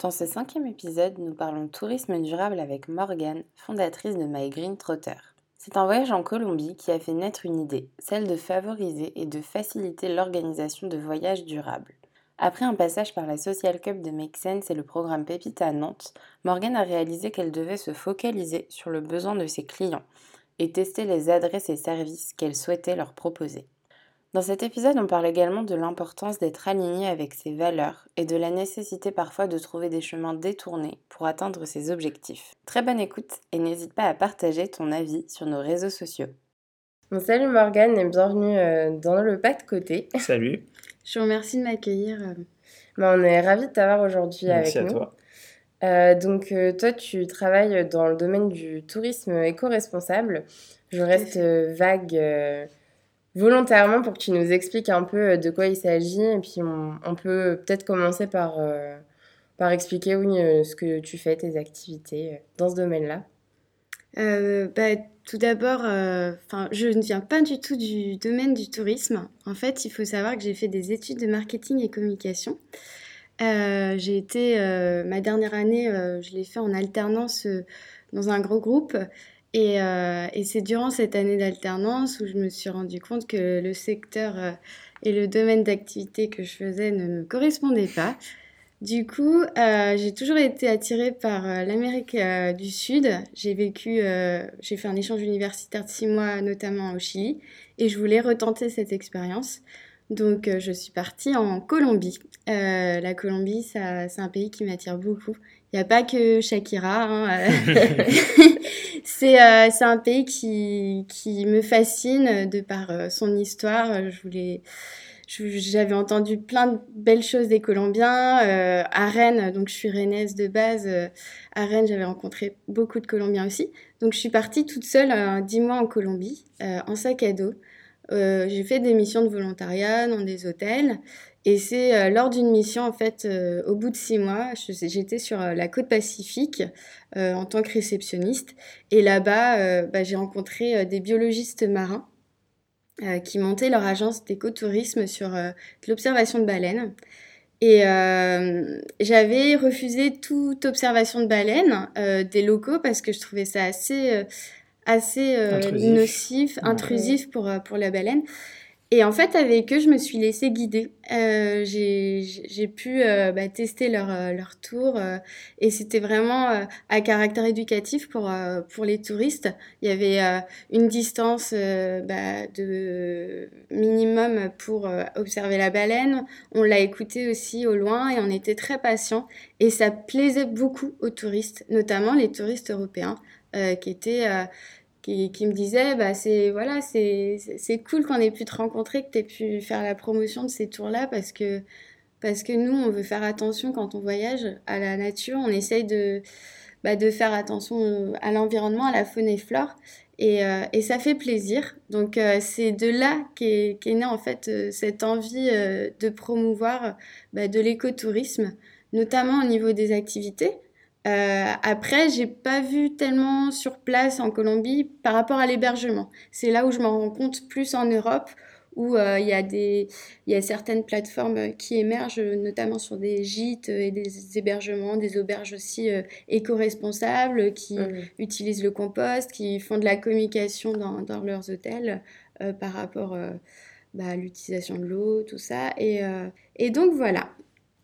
Dans ce cinquième épisode, nous parlons tourisme durable avec Morgane, fondatrice de My Green Trotter. C'est un voyage en Colombie qui a fait naître une idée, celle de favoriser et de faciliter l'organisation de voyages durables. Après un passage par la Social Cup de Make Sense et le programme Pépita à Nantes, Morgane a réalisé qu'elle devait se focaliser sur le besoin de ses clients et tester les adresses et services qu'elle souhaitait leur proposer. Dans cet épisode, on parle également de l'importance d'être aligné avec ses valeurs et de la nécessité parfois de trouver des chemins détournés pour atteindre ses objectifs. Très bonne écoute et n'hésite pas à partager ton avis sur nos réseaux sociaux. salut Morgane et bienvenue euh, dans le pas de côté. Salut. Je vous remercie de m'accueillir. Euh. Bah, on est ravis de t'avoir aujourd'hui avec nous. Merci à toi. Euh, donc toi, tu travailles dans le domaine du tourisme éco-responsable. Je reste vague volontairement pour que tu nous expliques un peu euh, de quoi il s'agit. Et puis, on, peut peut-être commencer par, euh, par expliquer oui, euh, ce que tu fais, tes activités dans ce domaine-là. bah, tout d'abord, je ne viens pas du tout du domaine du tourisme. En fait, il faut savoir que j'ai fait des études de marketing et communication. j'ai été, ma dernière année, je l'ai fait en alternance dans un gros groupe euh, et, c'est durant cette année d'alternance où je me suis rendu compte que le secteur euh, et le domaine d'activité que je faisais ne me correspondaient pas. Du coup, euh, j'ai toujours été attirée par l'Amérique du Sud. J'ai vécu, j'ai fait un échange universitaire de six mois, notamment au Chili, et je voulais retenter cette expérience. Donc, je suis partie en Colombie. la Colombie, c'est un pays qui m'attire beaucoup. Il n'y a pas que Shakira. Hein, Euh, c'est un pays qui, qui me fascine de par euh, son histoire. Je voulais j'avais entendu plein de belles choses des Colombiens. Euh, à Rennes, donc je suis rennaise de base, à Rennes, j'avais rencontré beaucoup de Colombiens aussi. Donc je suis partie toute seule dix mois en Colombie, en sac à dos. j'ai fait des missions de volontariat dans des hôtels. Et c'est euh, lors d'une mission, en fait, euh, au bout de six mois, j'étais sur euh, la côte pacifique en tant que réceptionniste. Et là-bas, bah, j'ai rencontré des biologistes marins qui montaient leur agence d'écotourisme sur l'observation de baleines. Et j'avais refusé toute observation de baleines des locaux parce que je trouvais ça assez, assez nocif, intrusif pour, pour la baleine. Et en fait, avec eux, je me suis laissée guider. Euh, j'ai pu euh, bah, tester leur, euh, leur tour et c'était vraiment à caractère éducatif pour, pour les touristes. Il y avait une distance bah, de minimum pour observer la baleine. On l'a écouté aussi au loin et on était très patients. Et ça plaisait beaucoup aux touristes, notamment les touristes européens qui étaient qui, me disait bah c'est voilà c'est cool qu'on ait pu te rencontrer que tu aies pu faire la promotion de ces tours là parce que parce que nous on veut faire attention quand on voyage à la nature. On essaye de bah, de faire attention à l'environnement à la faune et flore. Et, euh, et ça fait plaisir. Donc euh, c'est de là qu'est qu née en fait euh, cette envie de promouvoir bah, de l'écotourisme notamment au niveau des activités euh, après, j'ai pas vu tellement sur place en Colombie par rapport à l'hébergement. C'est là où je m'en rends compte plus en Europe, où euh, il y, a des, y a certaines plateformes qui émergent, notamment sur des gîtes et des hébergements, des auberges aussi euh, éco-responsables, qui mmh utilisent le compost, qui font de la communication dans, dans leurs hôtels euh, par rapport bah, à l'utilisation de l'eau, tout ça. Et, et donc voilà,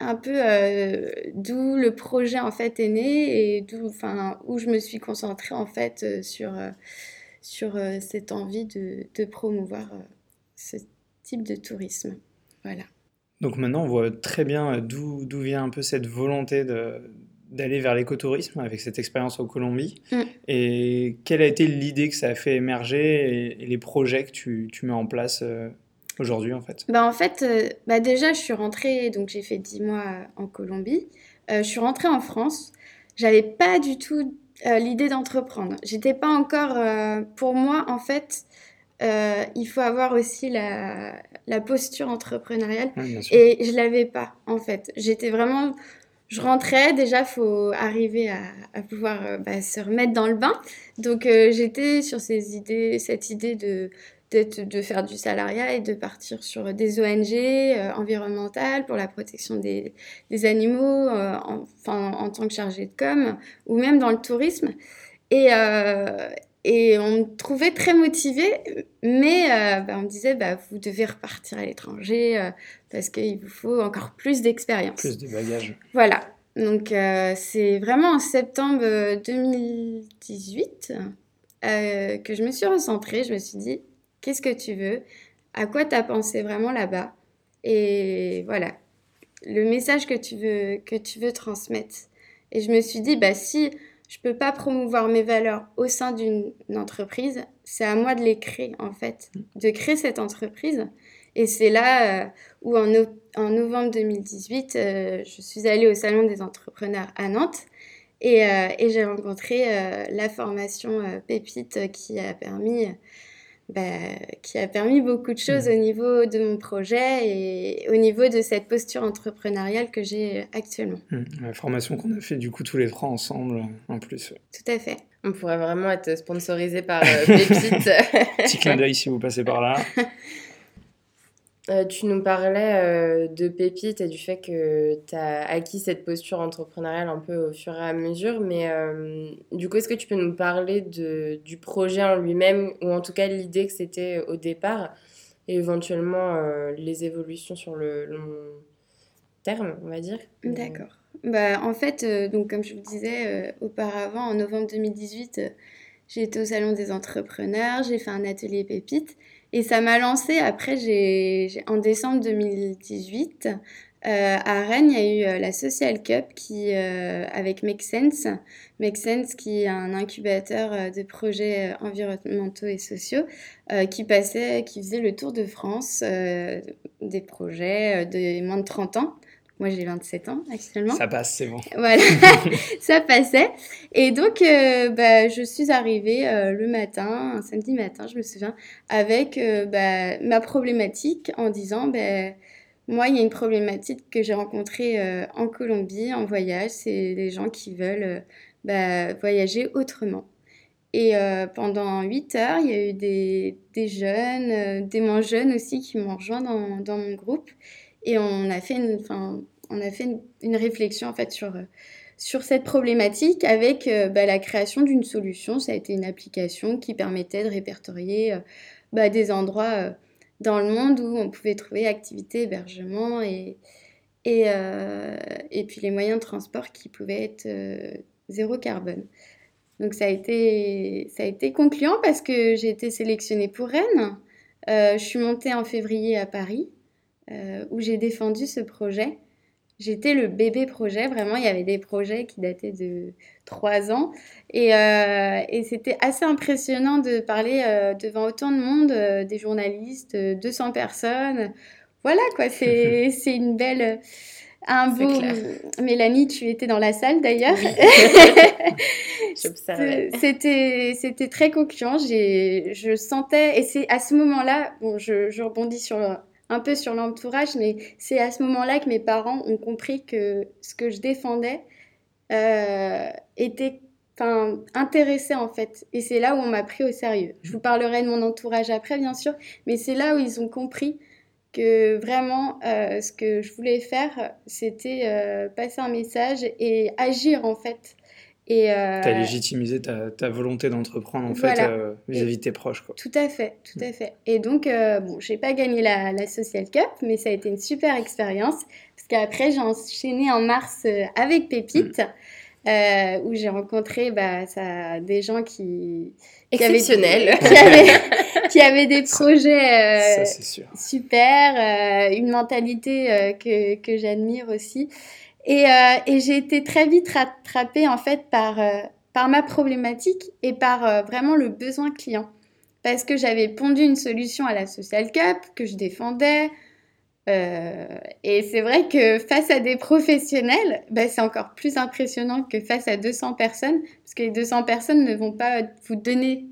un peu euh, d'où le projet en fait est né et d'où enfin où je me suis concentrée en fait euh, sur euh, sur cette envie de, de promouvoir ce type de tourisme. Voilà. Donc maintenant on voit très bien d'où vient un peu cette volonté d'aller vers l'écotourisme avec cette expérience en Colombie. Mm. et quelle a été l'idée que ça a fait émerger et, les projets que tu, tu mets en place aujourd'hui en fait bah, En fait, euh, bah, déjà, je suis rentrée, donc j'ai fait 10 mois en Colombie. Euh, je suis rentrée en France. J'avais pas du tout l'idée d'entreprendre. J'étais pas encore, pour moi, en fait, il faut avoir aussi la, la posture entrepreneuriale. et je l'avais pas, en fait. J'étais vraiment je rentrais, déjà, faut arriver à, pouvoir euh, bah, se remettre dans le bain. Donc, euh, j'étais sur ces idées, cette idée de, de faire du salariat et de partir sur des ONG euh, environnementales pour la protection des, des animaux, enfin, en tant que chargée de com, ou même dans le tourisme. Et, et on me trouvait très motivée, mais bah, on me disait, bah, vous devez repartir à l'étranger, parce qu'il vous faut encore plus d'expérience. Plus de bagages. Voilà. Donc, euh, c'est vraiment en septembre 2018 euh, que je me suis recentrée. Je me suis dit, qu'est-ce que tu veux? À quoi tu as pensé vraiment là-bas? Et voilà, le message que tu veux, que tu veux transmettre. Et je me suis dit, bah, si je peux pas promouvoir mes valeurs au sein d'une entreprise, c'est à moi de les créer, en fait, de créer cette entreprise. Et c'est là euh, où en, novembre 2018, euh, je suis allée au Salon des entrepreneurs à Nantes. Et, euh, et j'ai rencontré la formation Pépite qui a permis... Bah, qui a permis beaucoup de choses mmh. au niveau de mon projet et au niveau de cette posture entrepreneuriale que j'ai actuellement. Mmh. La formation qu'on a fait du coup tous les trois ensemble en plus. Tout à fait. On pourrait vraiment être sponsorisé par Pépite. Petit clin d'œil si vous passez par là. Euh, tu nous parlais euh, de Pépite et du fait que tu as acquis cette posture entrepreneuriale un peu au fur et à mesure, mais euh, du coup, est-ce que tu peux nous parler de, du projet en lui-même, ou en tout cas l'idée que c'était au départ, et éventuellement les évolutions sur le long terme, on va dire? D'accord. Bah, en fait, donc, comme je vous disais auparavant, en novembre 2018, j'ai été au Salon des entrepreneurs, j'ai fait un atelier Pépite. Et ça m'a lancé. Après, j'ai, en décembre 2018, euh, à Rennes, il y a eu euh, la Social Cup qui, euh, avec Make Sense. Make Sense, qui est un incubateur de projets environnementaux et sociaux, qui passait, qui faisait le tour de France des projets de moins de 30 ans. Moi, j'ai 27 ans actuellement. Ça passe, c'est bon. Voilà, ça passait. Et donc, euh, bah, je suis arrivée euh, le matin, un samedi matin, je me souviens, avec euh, bah, ma problématique en disant, bah, moi, il y a une problématique que j'ai rencontrée en Colombie, en voyage, c'est les gens qui veulent bah, voyager autrement. Et pendant 8 heures, il y a eu des, des jeunes, des moins jeunes aussi, qui m'ont rejoint dans, dans mon groupe. Et on a fait une, on a fait une, réflexion en fait sur, sur cette problématique avec euh, bah, la création d'une solution. Ça a été une application qui permettait de répertorier euh, bah, des endroits euh, dans le monde où on pouvait trouver activité, hébergement et, et, et puis les moyens de transport qui pouvaient être zéro carbone. Donc ça a été, ça a été concluant parce que j'ai été sélectionnée pour Rennes. je suis montée en février à Paris où j'ai défendu ce projet. J'étais le bébé projet, vraiment, il y avait des projets qui dataient de trois ans. Et, euh, et c'était assez impressionnant de parler euh, devant autant de monde, euh, des journalistes, 200 personnes. Voilà, quoi, c'est une belle... Un beau... Mélanie, tu étais dans la salle d'ailleurs. C'était C'était très concluant. Je sentais, et c'est à ce moment-là, bon, je, je rebondis sur un peu sur l'entourage, mais c'est à ce moment-là que mes parents ont compris que ce que je défendais euh, était intéressé en fait. Et c'est là où on m'a pris au sérieux. Je vous parlerai de mon entourage après, bien sûr, mais c'est là où ils ont compris que vraiment euh, ce que je voulais faire, c'était euh, passer un message et agir en fait. Et euh, as légitimé ta, ta volonté d'entreprendre en fait euh, vis-à-vis de tes proches. Quoi. Tout à fait, tout à fait. Et donc, euh, bon, j'ai pas gagné la, la, Social Cup, mais ça a été une super expérience parce qu'après, j'ai enchaîné en mars euh, avec Pépite. Mm. où j'ai rencontré bah, ça, des gens qui, exceptionnels, qui, avaient, qui avaient des projets super, une mentalité que, que j'admire aussi. Et, euh, et j'ai été très vite rattrapée en fait par, euh, par ma problématique et par euh, vraiment le besoin client. Parce que j'avais pondu une solution à la Social Cup que je défendais. et c'est vrai que face à des professionnels, bah, c'est encore plus impressionnant que face à 200 personnes, parce que les 200 personnes ne vont pas vous donner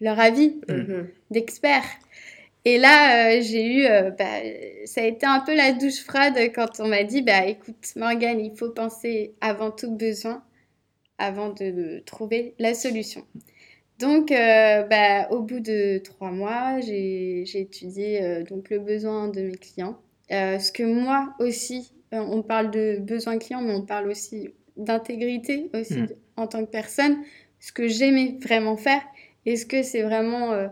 leur avis mm-hmm. d'experts. Et là, euh, j'ai eu, euh, bah, ça a été un peu la douche froide quand on m'a dit, bah écoute, Morgane, il faut penser avant tout besoin, avant de trouver la solution. Donc, euh, bah, au bout de trois mois, j'ai étudié donc le besoin de mes clients. ce que moi aussi, on parle de besoin client, mais on parle aussi d'intégrité aussi mmh. en tant que personne. Ce que j'aimais vraiment faire, est-ce que c'est vraiment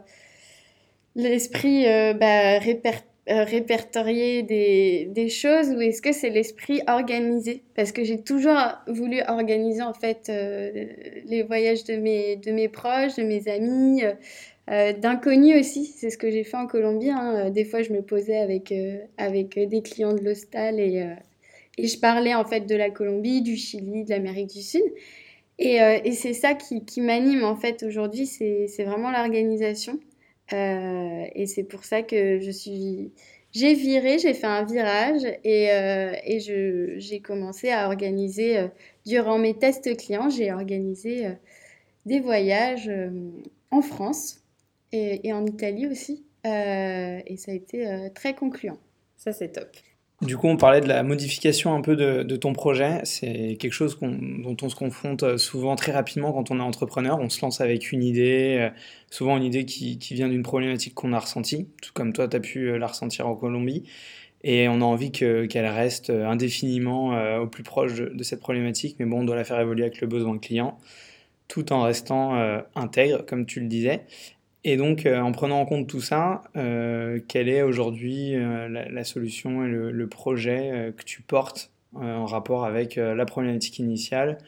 l'esprit euh, bah, euh, répertorié des, des, choses ou est-ce que c'est l'esprit organisé? Parce que j'ai toujours voulu organiser en fait euh, les voyages de mes, de mes proches, de mes amis, d'inconnus aussi. C'est ce que j'ai fait en Colombie. Hein. Des fois, je me posais avec, avec des clients de l'hostal et, et je parlais en fait de la Colombie, du Chili, de l'Amérique du Sud. Et, et c'est ça qui, qui m'anime en fait aujourd'hui, c'est vraiment l'organisation. Euh, et c'est pour ça que je suis. J'ai viré, j'ai fait un virage et, euh, et j'ai commencé à organiser, euh, durant mes tests clients, j'ai organisé des voyages en France et, et, en Italie aussi. et ça a été très concluant. Ça, c'est top. Du coup, on parlait de la modification un peu de, ton projet. C'est quelque chose dont on se confronte euh, souvent très rapidement quand on est entrepreneur. On se lance avec une idée, euh, souvent une idée qui, vient d'une problématique qu'on a ressentie, tout comme toi, tu as pu euh, la ressentir en Colombie. Et on a envie qu'elle reste indéfiniment au plus proche de, cette problématique, mais bon, on doit la faire évoluer avec le besoin client, tout en restant intègre, comme tu le disais. Et donc, euh, en prenant en compte tout ça, euh, quelle est aujourd'hui euh, la, solution et le, projet que tu portes en rapport avec la problématique initiale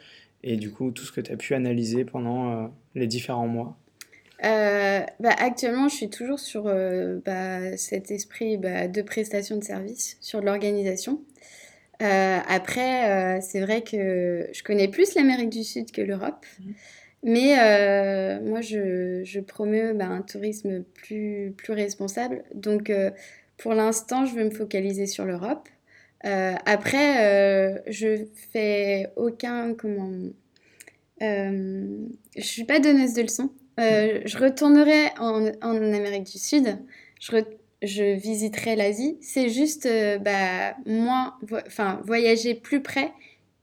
et du coup tout ce que tu as pu analyser pendant les différents mois? Bah, Actuellement, je suis toujours sur bah, cet esprit bah, de prestation de service, sur l'organisation. après, c'est vrai que je connais plus l'Amérique du Sud que l'Europe. Mmh. Mais euh, moi, je, je promeux bah, un tourisme plus, plus responsable. Donc, euh, pour l'instant, je veux me focaliser sur l'Europe. Euh, après, je fais aucun. Comment. je suis pas donneuse de leçons. je retournerai en, en, Amérique du Sud. Je, je visiterai l'Asie. C'est juste bah, moins. Voyager plus près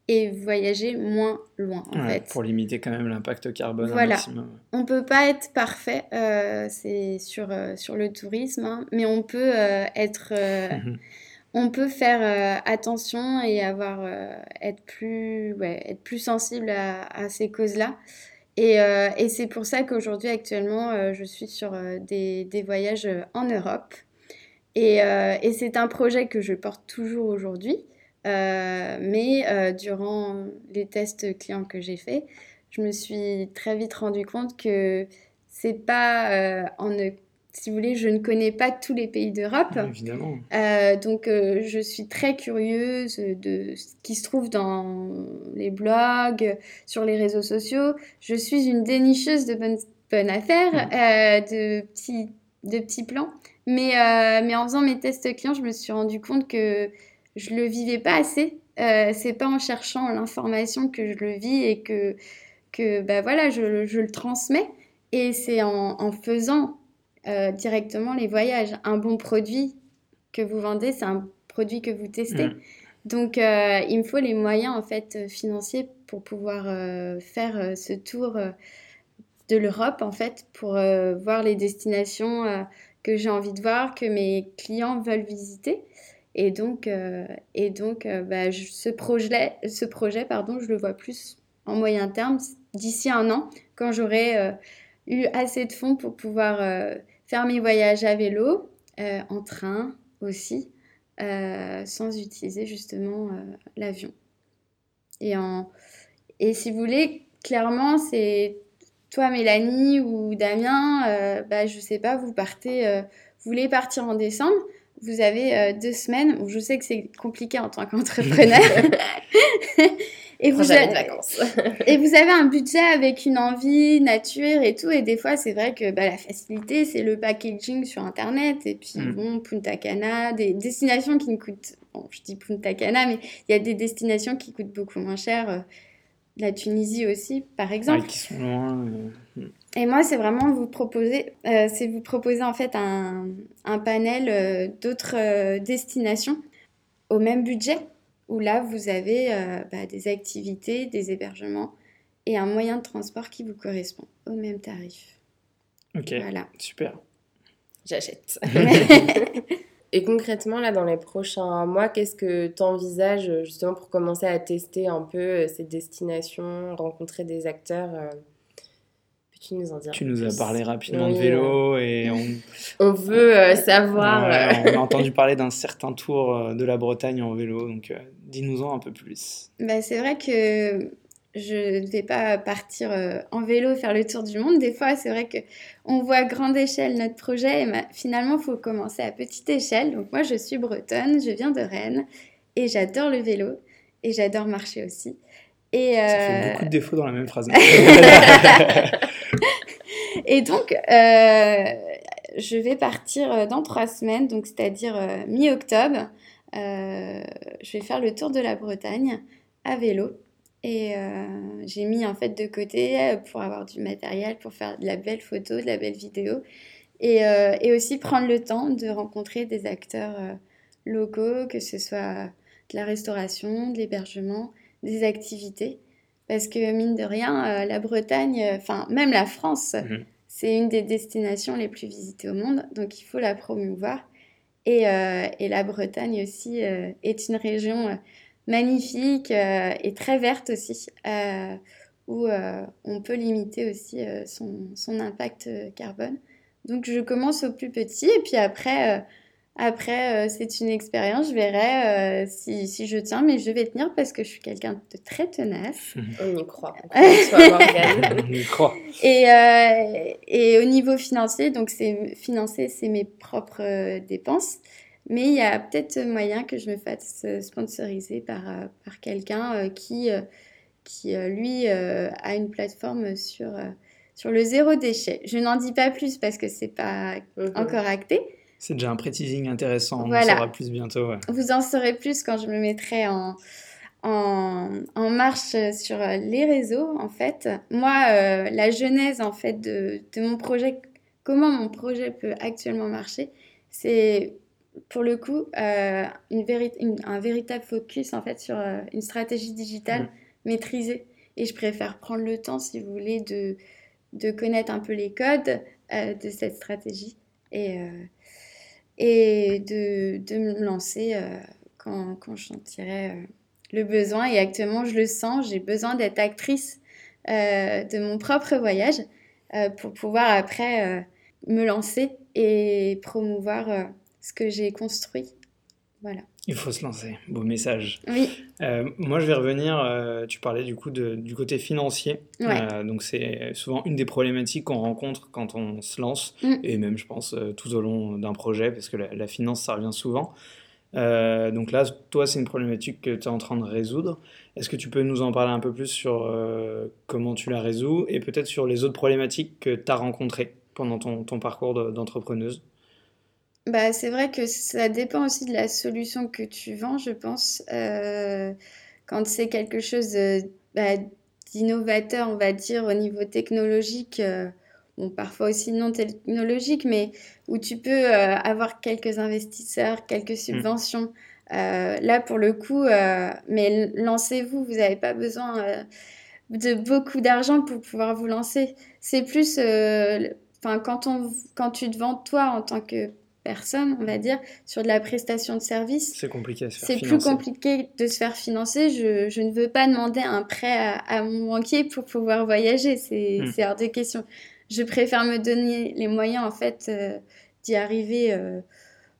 et voyager moins loin en fait. Pour limiter quand même l'impact carbone voilà. maximum. On peut pas être parfait, euh, c'est sur, euh, sur le tourisme, hein, mais on peut euh, être, on peut faire attention et avoir être plus, ouais, être plus sensible à, à ces causes-là. Et, et c'est pour ça qu'aujourd'hui actuellement je suis sur des, des, voyages en Europe. Et, et c'est un projet que je porte toujours aujourd'hui. Euh, mais euh, durant les tests clients que j'ai faits, je me suis très vite rendu compte que c'est pas euh, en si vous voulez, je ne connais pas tous les pays d'Europe. Évidemment. donc, je suis très curieuse de ce qui se trouve dans les blogs, sur les réseaux sociaux. Je suis une dénicheuse de bonnes, bonnes affaires, mmh. de, petits, de petits plans. Mais, mais en faisant mes tests clients, je me suis rendu compte que je le vivais pas assez. Euh, c'est pas en cherchant l'information que je le vis et que, que bah voilà, je, je le transmets. Et c'est en, en, faisant euh, directement les voyages. Un bon produit que vous vendez, c'est un produit que vous testez. Mm. Donc, euh, il me faut les moyens en fait financiers pour pouvoir euh, faire ce tour de l'Europe en fait, pour voir les destinations que j'ai envie de voir, que mes clients veulent visiter. Et donc, euh, et donc euh, bah, ce, projet, ce projet, pardon, je le vois plus en moyen terme, d'ici un an, quand j'aurai euh, eu assez de fonds pour pouvoir faire mes voyages à vélo, en train aussi, sans utiliser justement l'avion. Et, en... et si vous voulez, clairement, c'est toi, Mélanie ou Damien, bah, je sais pas, vous partez, vous voulez partir en décembre vous avez euh, deux semaines je sais que c'est compliqué en tant qu'entrepreneur. et vous, avez, vacances. et vous avez un budget avec une envie, nature et tout. Et des fois, c'est vrai que bah, la facilité, c'est le packaging sur Internet. Et puis, mm. bon, Punta Cana, des destinations qui ne coûtent. Bon, je dis Punta Cana, mais il y a des destinations qui coûtent beaucoup moins cher. Euh, la Tunisie aussi, par exemple. qui sont loin. Euh, mm. Et moi, c'est vraiment vous proposer, euh, c'est vous proposer en fait un, un panel d'autres destinations au même budget où là, vous avez euh, bah, des activités, des hébergements et un moyen de transport qui vous correspond au même tarif. Ok, voilà. super. J'achète. et concrètement, là, dans les prochains mois, qu'est-ce que tu envisages justement pour commencer à tester un peu euh, ces destinations, rencontrer des acteurs euh, tu nous en dire Tu nous as parlé rapidement de vélo et on, on veut euh, savoir. on a entendu parler d'un certain tour euh, de la Bretagne en vélo, donc euh, dis-nous-en un peu plus. Bah, c'est vrai que je ne vais pas partir en vélo faire le tour du monde. Des fois, c'est vrai que on voit à grande échelle notre projet, et bah, finalement, il faut commencer à petite échelle. Donc moi, je suis bretonne, je viens de Rennes et j'adore le vélo et j'adore marcher aussi. Et Ça fait beaucoup de défauts dans la même phrase. Et donc, euh, je vais partir euh, dans trois semaines, donc c'est-à-dire euh, mi-octobre. je vais faire le tour de la Bretagne à vélo. Et j'ai mis en fait de côté pour avoir du matériel, pour faire de la belle photo, de la belle vidéo. Et, aussi prendre le temps de rencontrer des acteurs locaux, que ce soit de la restauration, de l'hébergement, des activités. Parce que mine de rien, la Bretagne, enfin même la France, mhm. C'est une des destinations les plus visitées au monde, donc il faut la promouvoir. Et, euh, la Bretagne aussi est une région magnifique et très verte aussi, où on peut limiter aussi son, impact carbone. Donc je commence au plus petit et puis après après, euh, c'est une expérience, je verrai euh, si, si, je tiens, mais je vais tenir parce que je suis quelqu'un de très tenace. On y croit. On, y croit. Et, euh, et, au niveau financier, donc c'est financer, c'est mes propres dépenses. Mais il y a peut-être moyen que je me fasse sponsoriser par, par quelqu'un qui, qui, lui, a une plateforme sur, sur le zéro déchet. Je n'en dis pas plus parce que c'est pas mhm. encore acté. C'est déjà un pré-teasing intéressant, on en saura plus bientôt. Vous en saurez plus quand je me mettrai en, en, en, marche sur les réseaux, en fait. Moi, euh, la genèse, en fait, de, de, mon projet, comment mon projet peut actuellement marcher, c'est pour le coup euh, une un véritable focus, en fait, sur euh, une stratégie digitale mmh. maîtrisée. Et je préfère prendre le temps, si vous voulez, de, de connaître un peu les codes de cette stratégie. Et et de, me lancer euh, quand, quand j'en tirais euh, le besoin. Et actuellement, je le sens, j'ai besoin d'être actrice euh, de mon propre voyage pour pouvoir après me lancer et promouvoir ce que j'ai construit. Voilà. Il faut se lancer, beau message. Oui. Euh, moi, je vais revenir, euh, tu parlais du coup de, du côté financier. Euh, donc, c'est souvent une des problématiques qu'on rencontre quand on se lance, mm. et même, je pense, tout au long d'un projet, parce que la, finance, ça revient souvent. donc là, toi, c'est une problématique que tu es en train de résoudre. Est-ce que tu peux nous en parler un peu plus sur comment tu la résous, et peut-être sur les autres problématiques que tu as rencontrées pendant ton, ton parcours d'entrepreneuse? Bah, c'est vrai que ça dépend aussi de la solution que tu vends, je pense. Euh, quand c'est quelque chose bah, d'innovateur, on va dire, au niveau technologique, euh, bon, parfois aussi non technologique, mais où tu peux euh, avoir quelques investisseurs, quelques mmh. subventions. là, pour le coup, mais lancez-vous, vous n'avez pas besoin de beaucoup d'argent pour pouvoir vous lancer. C'est plus, enfin, quand, on, quand tu te vends toi en tant que personne, on va dire, sur de la prestation de service. C'est compliqué à se faire C'est plus compliqué de se faire financer. Je, je ne veux pas demander un prêt à, mon banquier pour pouvoir voyager. Hmm. C'est hors de question. Je préfère me donner les moyens, en fait, euh, d'y arriver, euh,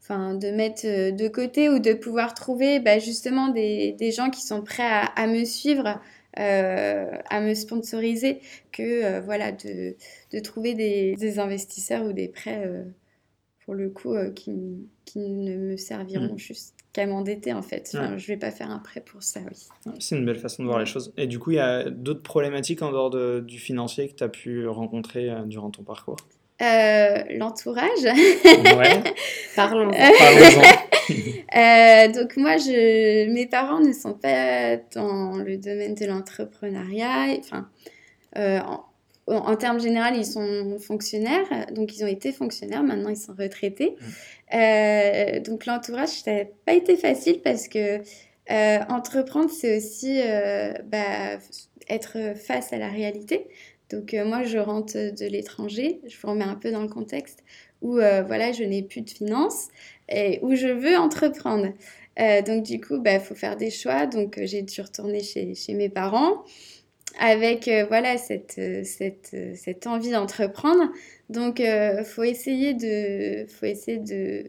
enfin, de mettre euh, de côté ou de pouvoir trouver bah, justement des, des, gens qui sont prêts à, à me suivre. à me sponsoriser que voilà de, de trouver des, des, investisseurs ou des prêts pour le coup, euh, qui, qui, ne me serviront mm. juste jusqu'à m'endetter en fait. Enfin, Je vais pas faire un prêt pour ça, oui. C'est une belle façon de voir les choses. Et du coup, il y a d'autres problématiques en dehors de, du financier que tu as pu rencontrer euh, durant ton parcours? Euh, L'entourage. Ouais. Parlons-en. euh, donc moi, je, mes parents ne sont pas dans le domaine de l'entrepreneuriat. Enfin, euh, en, en termes généraux, ils sont fonctionnaires, donc ils ont été fonctionnaires, maintenant ils sont retraités. Mmh. Euh, donc l'entourage, ça n'a pas été facile parce que euh, entreprendre, c'est aussi euh, bah, être face à la réalité. Donc moi, je rentre de l'étranger, je vous remets un peu dans le contexte, où voilà, je n'ai plus de finances et où je veux entreprendre. donc du coup, il bah, faut faire des choix. Donc j'ai dû retourner chez, chez mes parents avec euh, voilà cette, euh, cette, euh, cette envie d'entreprendre. Donc, il faut essayer de, faut essayer de,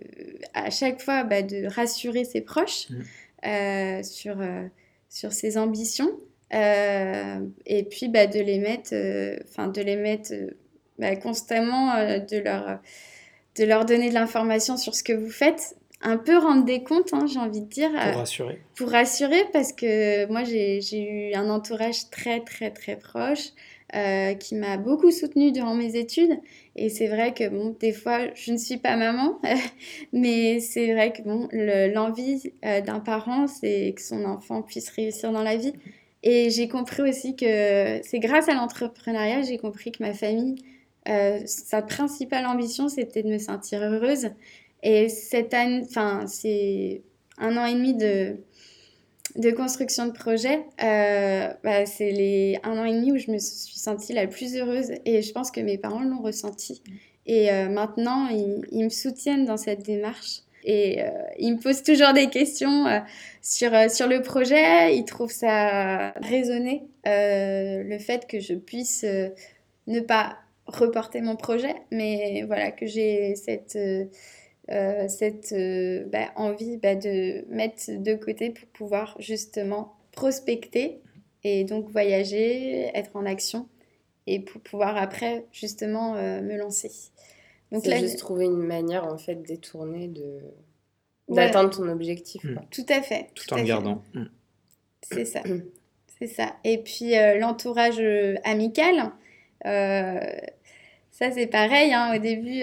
à chaque fois, bah, de rassurer ses proches mmh. sur, sur ses ambitions. et puis, bah, de les mettre, enfin, de les mettre bah, constamment, de leur de leur donner de l'information sur ce que vous faites un peu rendre des comptes, hein, j'ai envie de dire. Pour euh, rassurer. Pour rassurer, parce que moi, j'ai eu un entourage très, très, très proche. Euh, qui m'a beaucoup soutenue durant mes études. Et c'est vrai que, bon, des fois, je ne suis pas maman, mais c'est vrai que, bon, l'envie euh, d'un parent, c'est que son enfant puisse réussir dans la vie. Et j'ai compris aussi que c'est grâce à l'entrepreneuriat, j'ai compris que ma famille, sa principale ambition, c'était de me sentir heureuse. Et cette année, enfin, c'est un an et demi de, de construction de projet. Euh, bah, c'est les un an et demi où je me suis sentie la plus heureuse et je pense que mes parents l'ont ressenti. Et euh, maintenant, ils, ils, me soutiennent dans cette démarche. Et euh, ils me posent toujours des questions sur, sur le projet. Ils trouvent ça raisonné, le fait que je puisse ne pas reporter mon projet, mais voilà, que j'ai cette euh, cette euh, bah, envie bah, de mettre de côté pour pouvoir justement prospecter et donc voyager, être en action et pour pouvoir après justement euh, me lancer. Donc là, juste trouver une manière en fait détournée de d'atteindre ton objectif. Hmm. Tout à fait. Tout, en gardant. Hmm. C'est ça. C'est ça. Et puis l'entourage amical, ça c'est pareil. Hein, au début,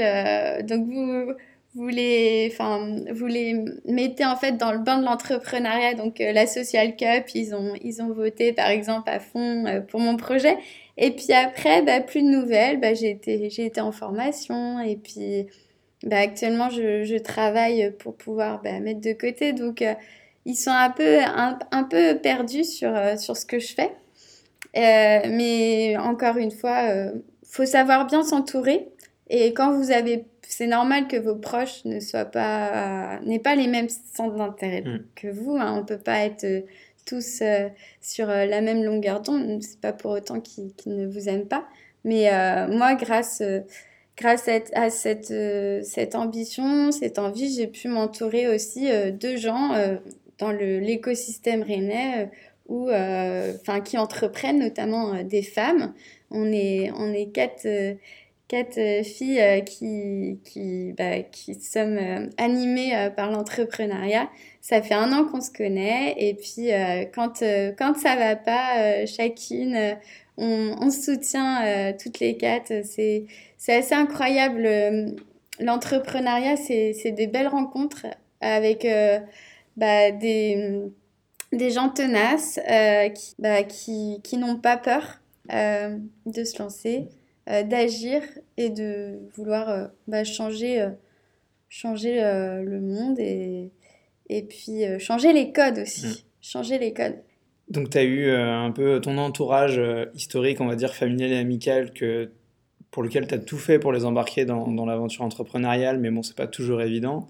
donc vous vous les, enfin, vous les mettez en fait dans le bain de l'entrepreneuriat. Donc euh, la Social Cup, ils ont, ils ont voté par exemple à fond euh, pour mon projet. Et puis après, bah, plus de nouvelles. Bah, j'ai été, en formation et puis bah, actuellement je, je, travaille pour pouvoir bah, mettre de côté. Donc euh, ils sont un peu, un, un peu perdus sur, sur ce que je fais. mais encore une fois, faut savoir bien s'entourer. Et quand vous avez c'est normal que vos proches ne soient pas, n'aient pas les mêmes centres d'intérêt mm. que vous. Hein. On ne peut pas être euh, tous euh, sur euh, la même longueur d'onde. C'est pas pour autant qu'ils ne vous aiment pas. Mais moi, grâce, grâce à, cette, cette ambition, cette envie, j'ai pu m'entourer aussi de gens dans l'écosystème rennais ou enfin qui entreprennent, notamment des femmes. On est, on est quatre quatre euh, filles euh, qui, qui, bah, qui sommes euh, animées par l'entrepreneuriat. Ça fait un an qu'on se connaît et puis quand, quand ça va pas, chacune, on, on, se soutient toutes les quatre. C'est, c'est assez incroyable. L'entrepreneuriat, c'est, des belles rencontres avec bah, des, des gens tenaces qui, bah, qui, qui n'ont pas peur de se lancer. Euh, d'agir et de vouloir euh, bah, changer, euh, changer le monde et, et puis changer les codes aussi. Mm. Changer les codes. Donc tu as eu un peu ton entourage historique, on va dire familial et amical, que, pour lequel tu as tout fait pour les embarquer dans, dans l'aventure entrepreneuriale, mais bon, c'est pas toujours évident.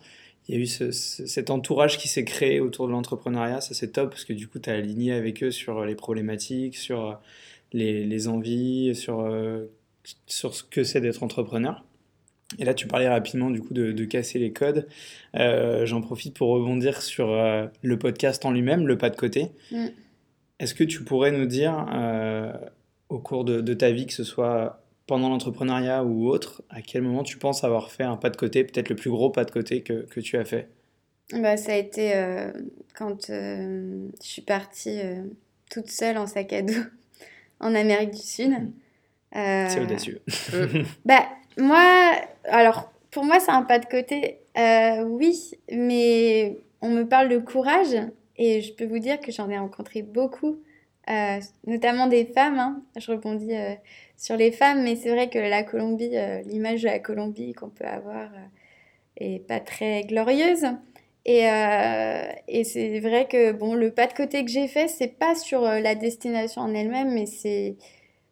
Il y a eu ce, cet entourage qui s'est créé autour de l'entrepreneuriat, ça c'est top parce que du coup tu as aligné avec eux sur les problématiques, sur les, les envies, sur sur ce que c'est d'être entrepreneur. Et là, tu parlais rapidement du coup de, casser les codes. Euh, j'en profite pour rebondir sur euh, le podcast en lui-même, le pas de côté. Mm. Est-ce que tu pourrais nous dire, euh, au cours de, ta vie, que ce soit pendant l'entrepreneuriat ou autre, à quel moment tu penses avoir fait un pas de côté, peut-être le plus gros pas de côté que, que tu as fait? Bah, Ça a été quand je suis partie toute seule en sac à dos en Amérique du Sud. C'est audacieux. bah, moi, alors, pour moi, c'est un pas de côté. oui, mais on me parle de courage et je peux vous dire que j'en ai rencontré beaucoup, euh, notamment des femmes. Hein. Je rebondis euh, sur les femmes, mais c'est vrai que la Colombie, euh, l'image de la Colombie qu'on peut avoir est pas très glorieuse. Et, et c'est vrai que bon, le pas de côté que j'ai fait, c'est pas sur la destination en elle-même, mais c'est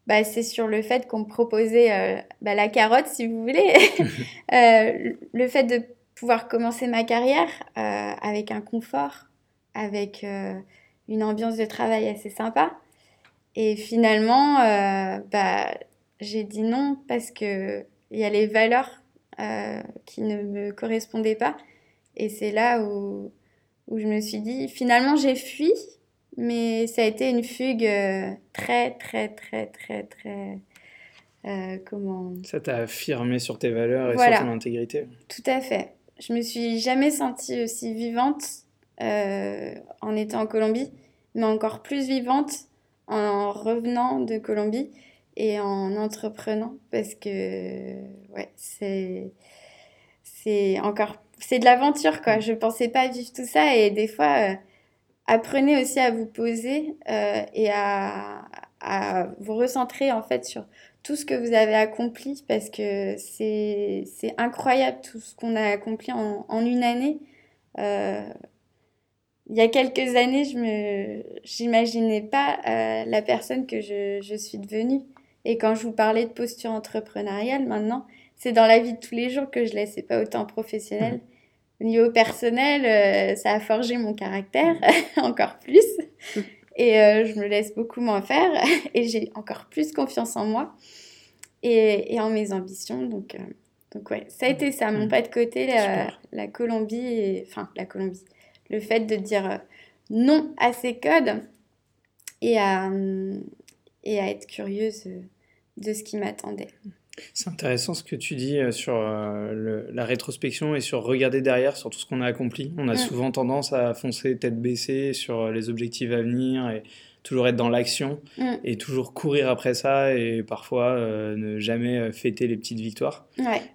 bah, c'est sur le fait qu'on me proposait bah, la carotte, si vous voulez. le fait de pouvoir commencer ma carrière avec un confort, avec euh, une ambiance de travail assez sympa. Et finalement, euh, bah, j'ai dit non parce qu'il y a les valeurs euh, qui ne me correspondaient pas. Et c'est là où, où je me suis dit, finalement, j'ai fui, mais ça a été une fugue très, très, très, très, très... comment Ça t'a affirmé sur tes valeurs et sur ton intégrité? Tout à fait. Je me suis jamais sentie aussi vivante euh, en étant en Colombie, mais encore plus vivante en revenant de Colombie et en entreprenant parce que ouais, c'est c'est encore c'est de l'aventure quoi. Je pensais pas vivre tout ça et des fois euh, apprenez aussi à vous poser euh, et à, à, vous recentrer en fait sur tout ce que vous avez accompli parce que c'est incroyable tout ce qu'on a accompli en, en une année. Euh, il y a quelques années, je me, j'imaginais pas euh, la personne que je, je, suis devenue. Et quand je vous parlais de posture entrepreneuriale, maintenant, c'est dans la vie de tous les jours que je l'ai. C'est pas autant professionnel. Au niveau personnel, euh, ça a forgé mon caractère encore plus. Et euh, je me laisse beaucoup m'en faire. Et j'ai encore plus confiance en moi et, et en mes ambitions. Donc, donc ouais, ça a été ça, mon pas de côté, la, la Colombie, et, enfin la Colombie, le fait de dire euh, non à ces codes et à, euh, et à être curieuse euh, de ce qui m'attendait. C'est intéressant ce que tu dis sur la rétrospection et sur regarder derrière sur tout ce qu'on a accompli. On a mm. souvent tendance à foncer tête baissée sur les objectifs à venir et toujours être dans l'action mm. et toujours courir après ça et parfois euh, ne jamais euh, fêter les petites victoires.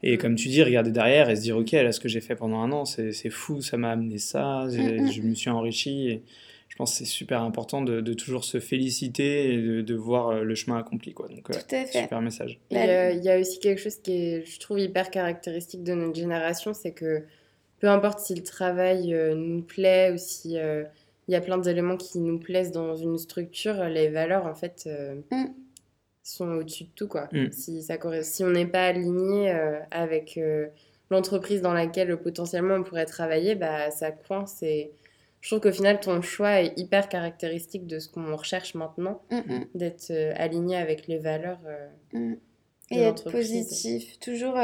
Et comme tu dis, regarder derrière et se dire, ok, là, ce que j'ai fait pendant un an, c'est fou, ça m'a amené ça, mm, je me suis enrichi. Et pense que c'est super important de, de, toujours se féliciter et de, de, voir euh, le chemin accompli. Quoi. Donc, Tout à fait. super message. Il y, y, a aussi quelque chose qui est, je trouve, hyper caractéristique de notre génération, c'est que peu importe si le travail nous plaît ou si il y a plein d'éléments qui nous plaisent dans une structure, les valeurs, en fait, euh, mm. sont au-dessus de tout, quoi. Mm. Si, ça, si on n'est pas aligné euh, avec euh, l'entreprise dans laquelle potentiellement on pourrait travailler, bah, ça coince et je trouve qu'au final, ton choix est hyper caractéristique de ce qu'on recherche maintenant, mm, d'être aligné avec les valeurs et être positif. Toujours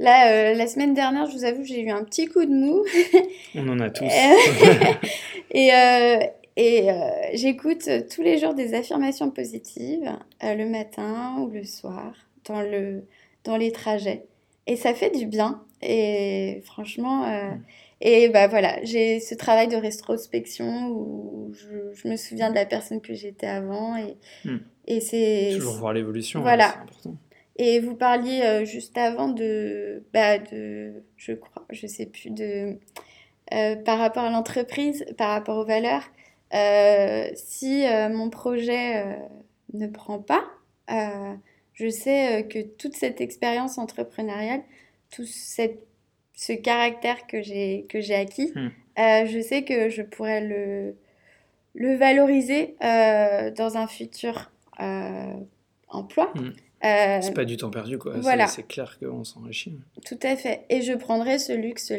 Là, euh, la semaine dernière, je vous avoue, j'ai eu un petit coup de mou. On en a tous. et euh, et euh, j'écoute tous les jours des affirmations positives, le matin ou le soir, dans, le, dans les trajets. Et ça fait du bien. Et franchement, mm. Et bah voilà, j'ai ce travail de rétrospection où je, me souviens de la personne que j'étais avant. Et, mm. et c'est. Toujours voir l'évolution, voilà. c'est important. Et vous parliez euh, juste avant de, bah, de, je crois, je sais plus, de, euh, par rapport à l'entreprise, par rapport aux valeurs. Euh, si mon projet ne prend pas, je sais que toute cette expérience entrepreneuriale, tout cette, ce caractère que j'ai que j'ai acquis, hmm. je sais que je pourrais le, le valoriser dans un futur emploi. Hmm. Euh, c'est pas du temps perdu, quoi. Voilà. C'est clair qu'on s'enrichit. Tout à fait. Et je prendrais ce luxe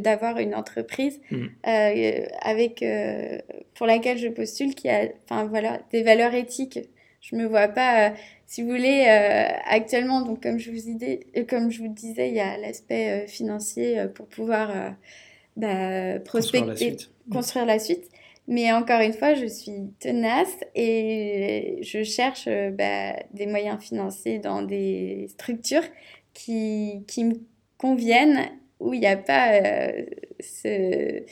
d'avoir une entreprise mm. euh, avec, euh, pour laquelle je postule qui a enfin, voilà, des valeurs éthiques. Je me vois pas, si vous voulez, actuellement, donc, comme, je vous idée, comme je vous disais, il y a l'aspect financier pour pouvoir bah, prospecter, construire la suite. Mais encore une fois, je suis tenace et je cherche euh, bah, des moyens financiers dans des structures qui, qui me conviennent, où il n'y a pas ce,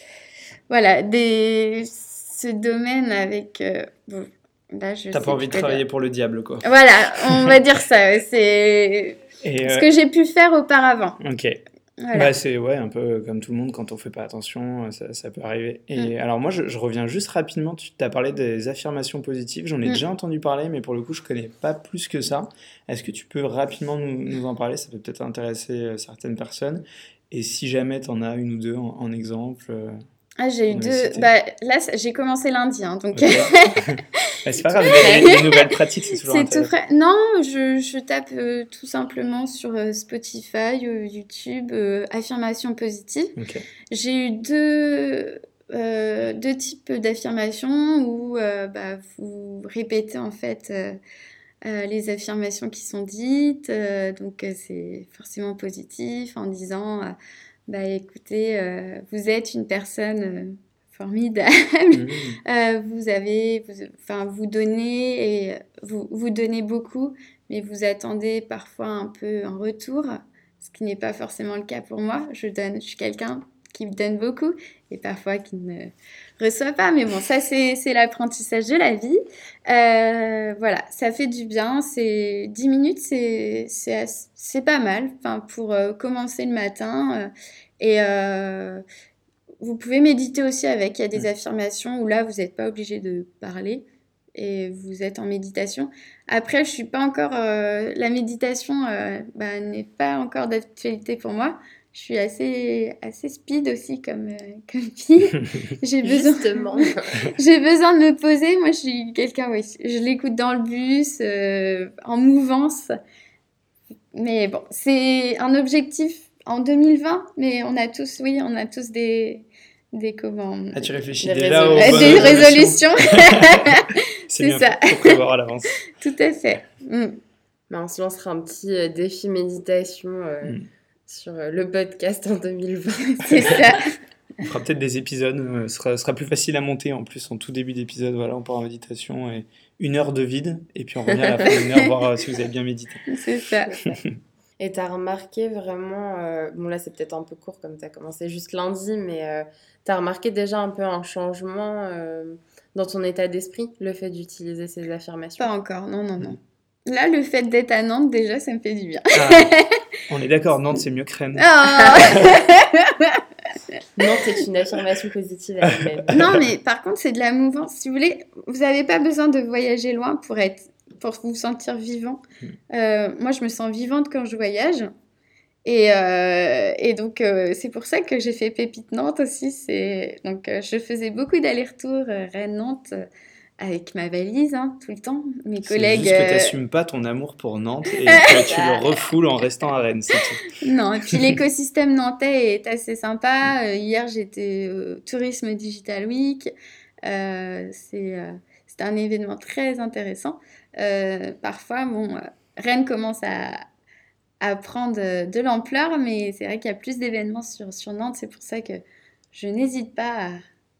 voilà, des, ce domaine avec... bon, T'as pas envie de travailler pour le diable, quoi. Voilà, on va dire ça. C'est ce que j'ai pu faire auparavant. Ok. Bah, c'est ouais, un peu comme tout le monde, quand on fait pas attention, ça, ça peut arriver. Et mm. alors moi, je, reviens juste rapidement, tu as parlé des affirmations positives, j'en ai mm. déjà entendu parler, mais pour le coup, je connais pas plus que ça. Est-ce que tu peux rapidement nous, nous en parler? Ça peut peut-être intéresser euh, certaines personnes. Et si jamais tu en as une ou deux en, exemple euh, ah, j'ai eu deux. Bah, là, j'ai commencé lundi, hein, donc. Bah, c'est pas grave, les, nouvelles pratiques, c'est toujours tout frais. Non, je, je tape euh, tout simplement sur euh, Spotify, euh, YouTube, affirmations positives. J'ai eu deux, deux types d'affirmations où bah, vous répétez en fait les affirmations qui sont dites. donc, c'est forcément positif en disant bah écoutez, euh, vous êtes une personne euh, formidable, mmh. euh, vous avez, enfin vous, donnez et vous, vous donnez beaucoup, mais vous attendez parfois un peu en retour, ce qui n'est pas forcément le cas pour moi. Je donne, je suis quelqu'un qui me donne beaucoup et parfois qui ne reçoit pas. Mais bon, ça, c'est l'apprentissage de la vie. Euh, voilà, ça fait du bien. C'est 10 minutes, c'est pas mal enfin, pour euh, commencer le matin. Euh, et vous pouvez méditer aussi avec. Il y a des affirmations où là, vous n'êtes pas obligé de parler et vous êtes en méditation. Après, je suis pas encore. la méditation bah, n'est pas encore d'actualité pour moi je suis assez, assez speed aussi comme, euh, comme fille. J'ai besoin, j'ai besoin de me poser. Moi, je suis quelqu'un, oui, je l'écoute dans le bus, euh, en mouvance. Mais bon, c'est un objectif en 2020, mais on a tous, oui, on a tous des, des comment ah, tu réfléchis déjà aux des résolutions. c'est ça. Faut prévoir à l'avance. Tout à fait. Mm. Bah, on se lancera un petit euh, défi méditation. Mm sur euh, le podcast en 2020. C'est ça. On fera peut-être des épisodes, euh, ce sera, sera, plus facile à monter en plus en tout début d'épisode. Voilà, on part en méditation et une heure de vide, et puis on revient à la fin d'une heure voir euh, si vous avez bien médité. C'est ça. Et tu as remarqué vraiment, bon là c'est peut-être un peu court comme tu as commencé juste lundi, mais tu as remarqué déjà un peu un changement dans ton état d'esprit, le fait d'utiliser ces affirmations? Pas encore, non, non, non. Là, le fait d'être à Nantes, déjà, ça me fait du bien. Ah. On est d'accord, Nantes, c'est mieux que Rennes. Ah. Nantes est une affirmation positive à elle-même. Non, mais par contre, c'est de la mouvance. Si vous voulez, vous n'avez pas besoin de voyager loin pour, être, pour vous sentir vivant. Hmm. Euh, moi, je me sens vivante quand je voyage. Et, euh, et donc, euh, c'est pour ça que j'ai fait Pépite Nantes aussi. Donc, je faisais beaucoup d'allers-retours Rennes-Nantes avec ma valise hein, tout le temps. Mes collègues. Juste que tu n'assumes pas ton amour pour Nantes et que tu le refoules en restant à Rennes, c'est tout. Non, et puis l'écosystème nantais est assez sympa. Euh, hier, j'étais au Tourisme Digital Week. Euh, c'est euh, un événement très intéressant. parfois, bon, Rennes commence à, à prendre de l'ampleur, mais c'est vrai qu'il y a plus d'événements sur, sur Nantes. C'est pour ça que je n'hésite pas à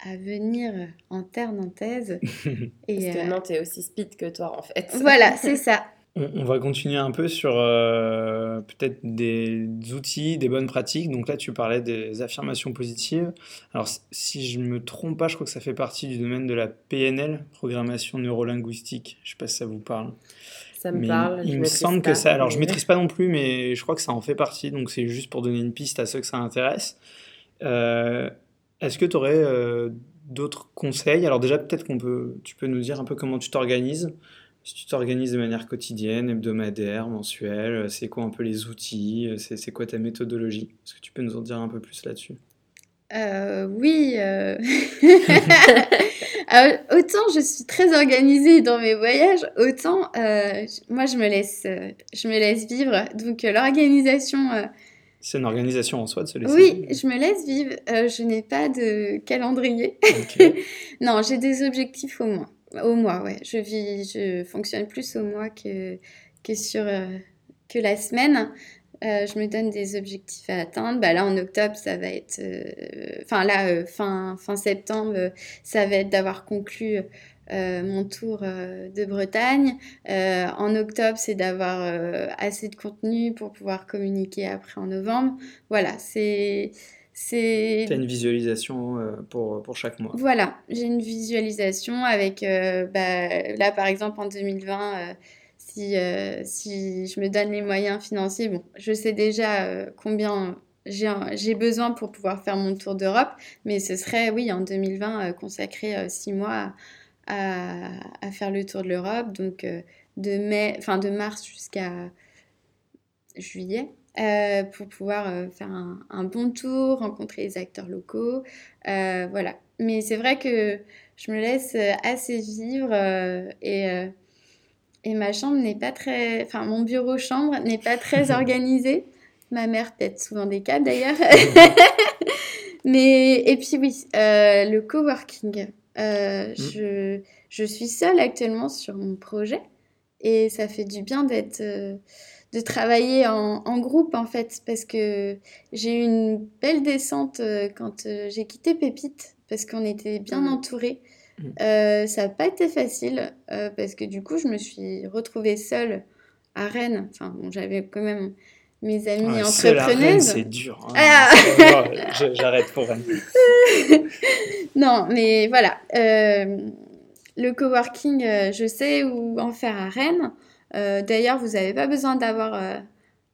à venir en terre nantaise. et, Parce que euh, Nantes est aussi speed que toi, en fait. Voilà, c'est ça. On, va continuer un peu sur euh, peut-être des outils, des bonnes pratiques. Donc là, tu parlais des affirmations positives. Alors, si je ne me trompe pas, je crois que ça fait partie du domaine de la PNL, programmation neurolinguistique. Je ne sais pas si ça vous parle. Ça me parle. Il me semble que ça. Alors, je ne maîtrise pas non plus, mais je crois que ça en fait partie. Donc, c'est juste pour donner une piste à ceux que ça intéresse. Euh, est-ce que tu aurais euh, d'autres conseils? Alors déjà, peut-être qu'on peut, tu peux nous dire un peu comment tu t'organises. Si tu t'organises de manière quotidienne, hebdomadaire, mensuelle, c'est quoi un peu les outils? C'est quoi ta méthodologie? Est-ce que tu peux nous en dire un peu plus là-dessus? Euh, oui. Euh. autant je suis très organisée dans mes voyages, autant moi je me laisse, je me laisse vivre. Donc l'organisation c'est une organisation en soi de se laisser Oui, je me laisse vivre. Euh, je n'ai pas de calendrier. non, j'ai des objectifs au mois. Au mois, ouais. Je, vis, je fonctionne plus au mois que, que sur euh, que la semaine. Euh, je me donne des objectifs à atteindre. Bah là, en octobre, ça va être... Enfin, là, fin, fin septembre, ça va être d'avoir conclu mon tour de Bretagne. en octobre, c'est d'avoir assez de contenu pour pouvoir communiquer après en novembre. Voilà, c'est c'est... Tu as une visualisation euh, pour, pour chaque mois. Voilà, j'ai une visualisation avec, euh, bah, là par exemple en 2020, euh, si, si je me donne les moyens financiers, bon, je sais déjà combien j'ai, j'ai besoin pour pouvoir faire mon tour d'Europe, mais ce serait, oui, en 2020, consacrer six mois à, à, faire le tour de l'Europe, donc de, mai, enfin, de mars jusqu'à juillet. Euh, pour pouvoir euh, faire un, bon tour, rencontrer les acteurs locaux. Euh, voilà. Mais c'est vrai que je me laisse assez vivre et, et ma chambre n'est pas très. Enfin, mon bureau-chambre n'est pas très organisé. Ma mère pète souvent des câbles d'ailleurs. Mais, et puis oui, le coworking. Mmh. je, je suis seule actuellement sur mon projet et ça fait du bien d'être de travailler en, groupe en fait parce que j'ai eu une belle descente euh, quand euh, j'ai quitté Pépite parce qu'on était bien mmh. entourés. Euh, ça n'a pas été facile parce que du coup je me suis retrouvée seule à Rennes. Enfin bon, j'avais quand même mes amis entrepreneuses. C'est dur. Hein. Ah. J'arrête pour Rennes. non, mais voilà. le coworking, je sais où en faire à Rennes. Euh, d'ailleurs, vous n'avez pas besoin d'avoir euh,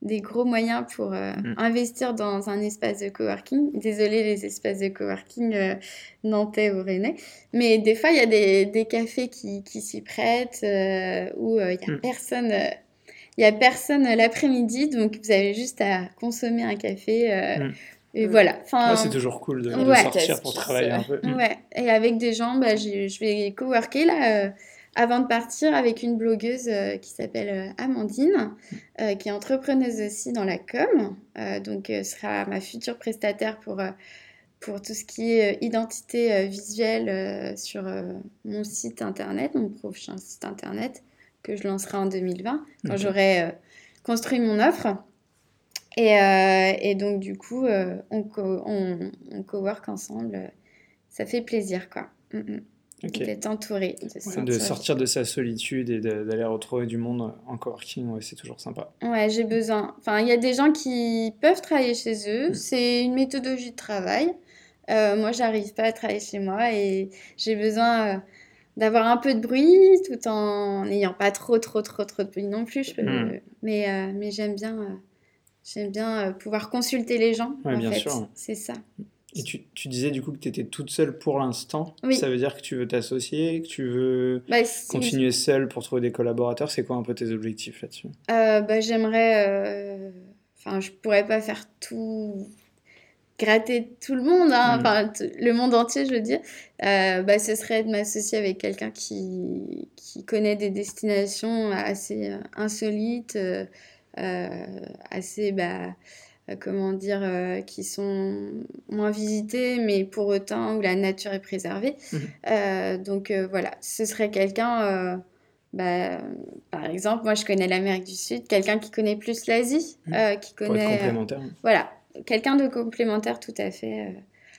des gros moyens pour euh, mm. investir dans un espace de coworking. Désolée les espaces de coworking nantais ou rennais. Mais des fois, il y a des, cafés qui, s'y prêtent où il n'y a mm. personne. Il a personne l'après-midi, donc vous avez juste à consommer un café. Mm. Et voilà. Enfin, c'est toujours cool de, sortir pour travailler un peu. Ouais. Et avec des gens, bah, je vais coworker là avant de partir avec une blogueuse euh, qui s'appelle euh, Amandine, euh, qui est entrepreneuse aussi dans la com. donc, sera ma future prestataire pour, pour tout ce qui est identité visuelle sur mon site internet, mon prochain site internet que je lancerai en 2020 quand j'aurai construit mon offre. Et, et, donc, du coup, on, co on, on co-work ensemble. Ça fait plaisir, quoi. Mm, mm. D'être entouré. De, sortir de sa solitude et d'aller retrouver du monde en coworking, ouais, c'est toujours sympa. Ouais, j'ai besoin. Enfin, il y a des gens qui peuvent travailler chez eux. Mm. C'est une méthodologie de travail. Euh, moi, j'arrive pas à travailler chez moi et j'ai besoin euh, d'avoir un peu de bruit tout en n'ayant pas trop, trop, trop, trop de bruit non plus. Je peux, mm. Mais, euh, mais j'aime bien, j'aime bien pouvoir consulter les gens. Ouais, bien sûr. C'est ça. Et tu, tu, disais du coup que tu étais toute seule pour l'instant. Ça veut dire que tu veux t'associer, que tu veux bah, continuer seule pour trouver des collaborateurs. C'est quoi un peu tes objectifs là-dessus? Euh, bah, J'aimerais. Euh, enfin, je pourrais pas faire tout. Gratter tout le monde, hein. Mm. enfin, le monde entier, je veux dire. Euh, bah, ce serait de m'associer avec quelqu'un qui, qui connaît des destinations assez insolites, assez. Bah, euh, comment dire, euh, qui sont moins visités, mais pour autant où la nature est préservée. Mhm. Euh, donc voilà, ce serait quelqu'un, bah, par exemple, moi je connais l'Amérique du Sud, quelqu'un qui connaît plus l'Asie, mhm. qui connaît... Pour complémentaire. voilà, quelqu'un de complémentaire tout à fait.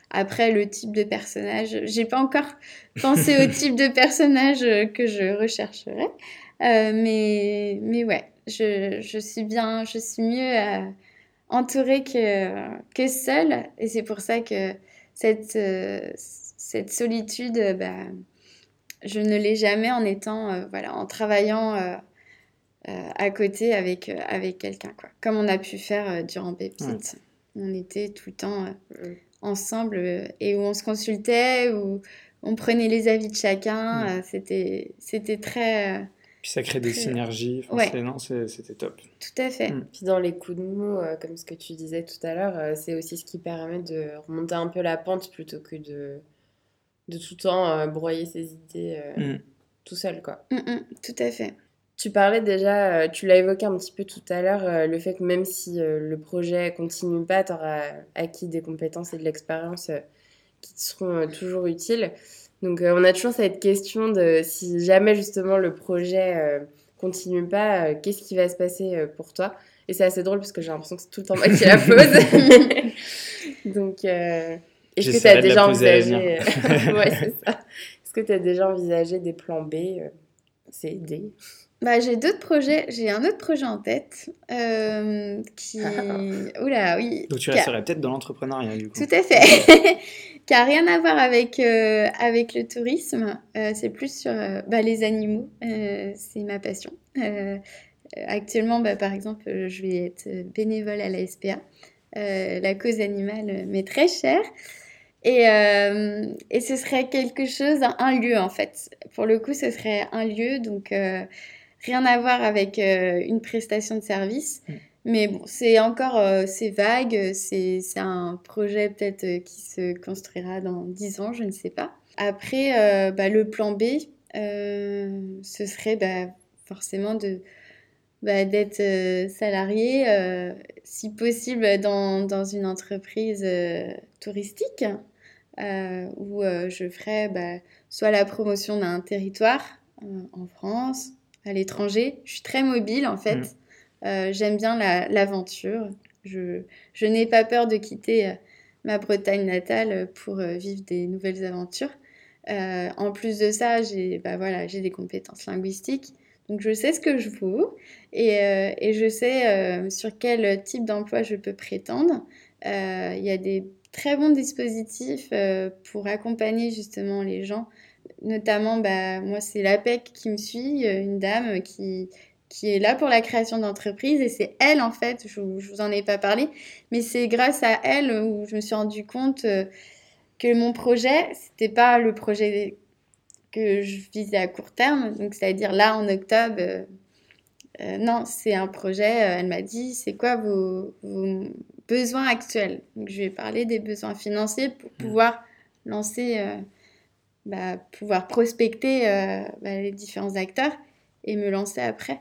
Après, le type de personnage, j'ai pas encore pensé au type de personnage que je rechercherais. mais, mais ouais, je, je, suis bien, je suis mieux entourée que, que seule. Et c'est pour ça que cette, euh, cette solitude, bah, je ne l'ai jamais en étant, euh, voilà, en travaillant euh, à côté avec, avec quelqu'un, quoi. Comme on a pu faire durant Pépite. On était tout le temps ensemble et où on se consultait, où on prenait les avis de chacun. C'était, c'était très ça crée des synergies. c'était top. Tout à fait. Mm. Puis dans les coups de mots, euh, comme ce que tu disais tout à l'heure, euh, c'est aussi ce qui permet de remonter un peu la pente plutôt que de, de tout le temps euh, broyer ses idées mm. tout seul. quoi. Mm, tout à fait. Tu parlais déjà, tu l'as évoqué un petit peu tout à l'heure, le fait que même si le projet continue pas, tu auras acquis des compétences et de l'expérience qui te seront toujours utiles. Donc euh, on a toujours cette question de si jamais justement le projet euh, continue pas, euh, qu'est-ce qui va se passer pour toi? Et c'est assez drôle parce que j'ai l'impression que c'est tout le temps moi qui la pose. Donc est-ce que tu as déjà envisagé ouais, c'est ça. Est-ce que tu as déjà envisagé des plans B C'est D? Bah, j'ai d'autres projets, j'ai un autre projet en tête euh, qui. Oula, oui. Donc tu resterais peut-être dans l'entrepreneuriat du coup. Tout à fait. qui a rien à voir avec, euh, avec le tourisme. Euh, c'est plus sur bah, les animaux. c'est ma passion. actuellement, bah, par exemple, je vais être bénévole à la SPA. la cause animale m'est très chère. Et, et, ce serait quelque chose, un lieu en fait. Pour le coup, ce serait un lieu, donc rien à voir avec euh, une prestation de service. Mm. Mais bon, c'est encore, euh, c'est vague, c'est un projet peut-être euh, qui se construira dans 10 ans, je ne sais pas. Après, bah, le plan B, ce serait bah, forcément de bah, d'être salarié, si possible dans, dans une entreprise touristique, où je ferais bah, soit la promotion d'un territoire en France, à l'étranger. Je suis très mobile en fait. Mm. Euh, j'aime bien l'aventure. je, je n'ai pas peur de quitter euh, ma Bretagne natale pour euh, vivre des nouvelles aventures. en plus de ça, j'ai bah, voilà, des compétences linguistiques. Donc je sais ce que je vaux et, et je sais sur quel type d'emploi je peux prétendre. Il y a des très bons dispositifs pour accompagner justement les gens notamment, bah, moi, c'est l'APEC qui me suit, euh, une dame qui, qui est là pour la création d'entreprise. Et c'est elle, en fait, je ne vous en ai pas parlé, mais c'est grâce à elle où je me suis rendu compte euh, que mon projet, c'était pas le projet que je visais à court terme, donc c'est-à-dire là en octobre. Euh, non, c'est un projet, elle m'a dit, c'est quoi vos, vos, besoins actuels? Donc je vais parler des besoins financiers pour mmh. pouvoir lancer bah, pouvoir prospecter euh, bah, les différents acteurs et me lancer après.